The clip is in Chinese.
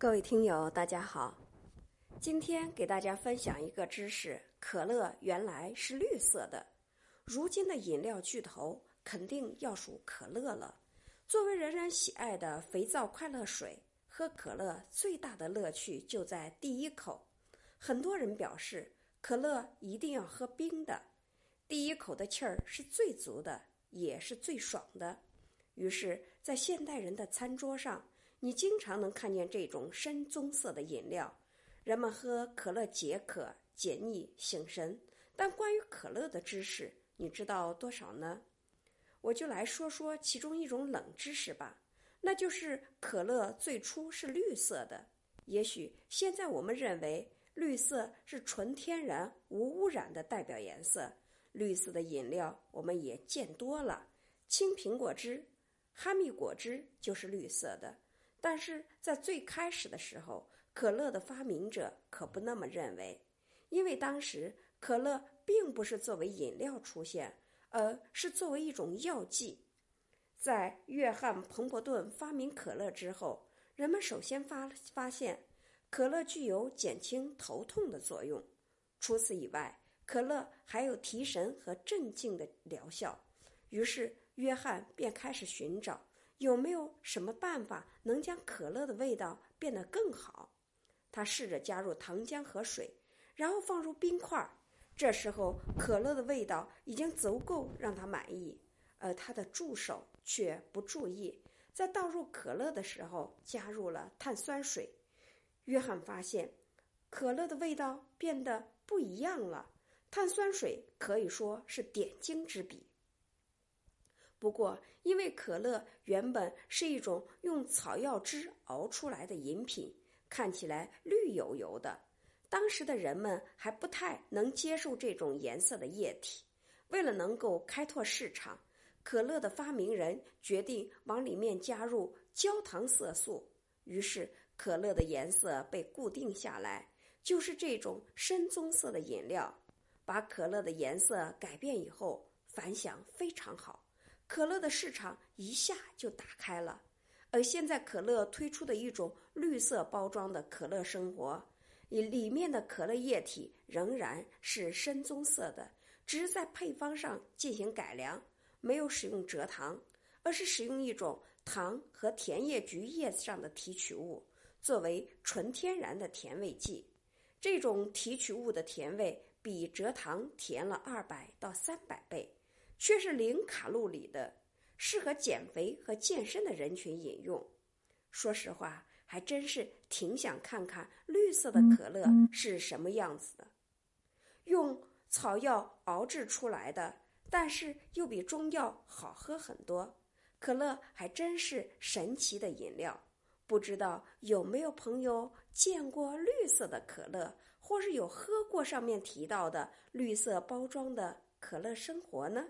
各位听友，大家好，今天给大家分享一个知识：可乐原来是绿色的。如今的饮料巨头肯定要数可乐了。作为人人喜爱的肥皂快乐水，喝可乐最大的乐趣就在第一口。很多人表示，可乐一定要喝冰的，第一口的气儿是最足的，也是最爽的。于是，在现代人的餐桌上。你经常能看见这种深棕色的饮料，人们喝可乐解渴、解腻、醒神。但关于可乐的知识，你知道多少呢？我就来说说其中一种冷知识吧，那就是可乐最初是绿色的。也许现在我们认为绿色是纯天然、无污染的代表颜色，绿色的饮料我们也见多了，青苹果汁、哈密果汁就是绿色的。但是在最开始的时候，可乐的发明者可不那么认为，因为当时可乐并不是作为饮料出现，而是作为一种药剂。在约翰·彭伯顿发明可乐之后，人们首先发发现可乐具有减轻头痛的作用。除此以外，可乐还有提神和镇静的疗效。于是，约翰便开始寻找。有没有什么办法能将可乐的味道变得更好？他试着加入糖浆和水，然后放入冰块。这时候，可乐的味道已经足够让他满意，而他的助手却不注意，在倒入可乐的时候加入了碳酸水。约翰发现，可乐的味道变得不一样了。碳酸水可以说是点睛之笔。不过，因为可乐原本是一种用草药汁熬出来的饮品，看起来绿油油的，当时的人们还不太能接受这种颜色的液体。为了能够开拓市场，可乐的发明人决定往里面加入焦糖色素，于是可乐的颜色被固定下来，就是这种深棕色的饮料。把可乐的颜色改变以后，反响非常好。可乐的市场一下就打开了，而现在可乐推出的一种绿色包装的可乐生活，里里面的可乐液体仍然是深棕色的，只是在配方上进行改良，没有使用蔗糖，而是使用一种糖和甜叶菊叶子上的提取物作为纯天然的甜味剂。这种提取物的甜味比蔗糖甜了二百到三百倍。却是零卡路里的，适合减肥和健身的人群饮用。说实话，还真是挺想看看绿色的可乐是什么样子的。用草药熬制出来的，但是又比中药好喝很多。可乐还真是神奇的饮料。不知道有没有朋友见过绿色的可乐，或是有喝过上面提到的绿色包装的可乐生活呢？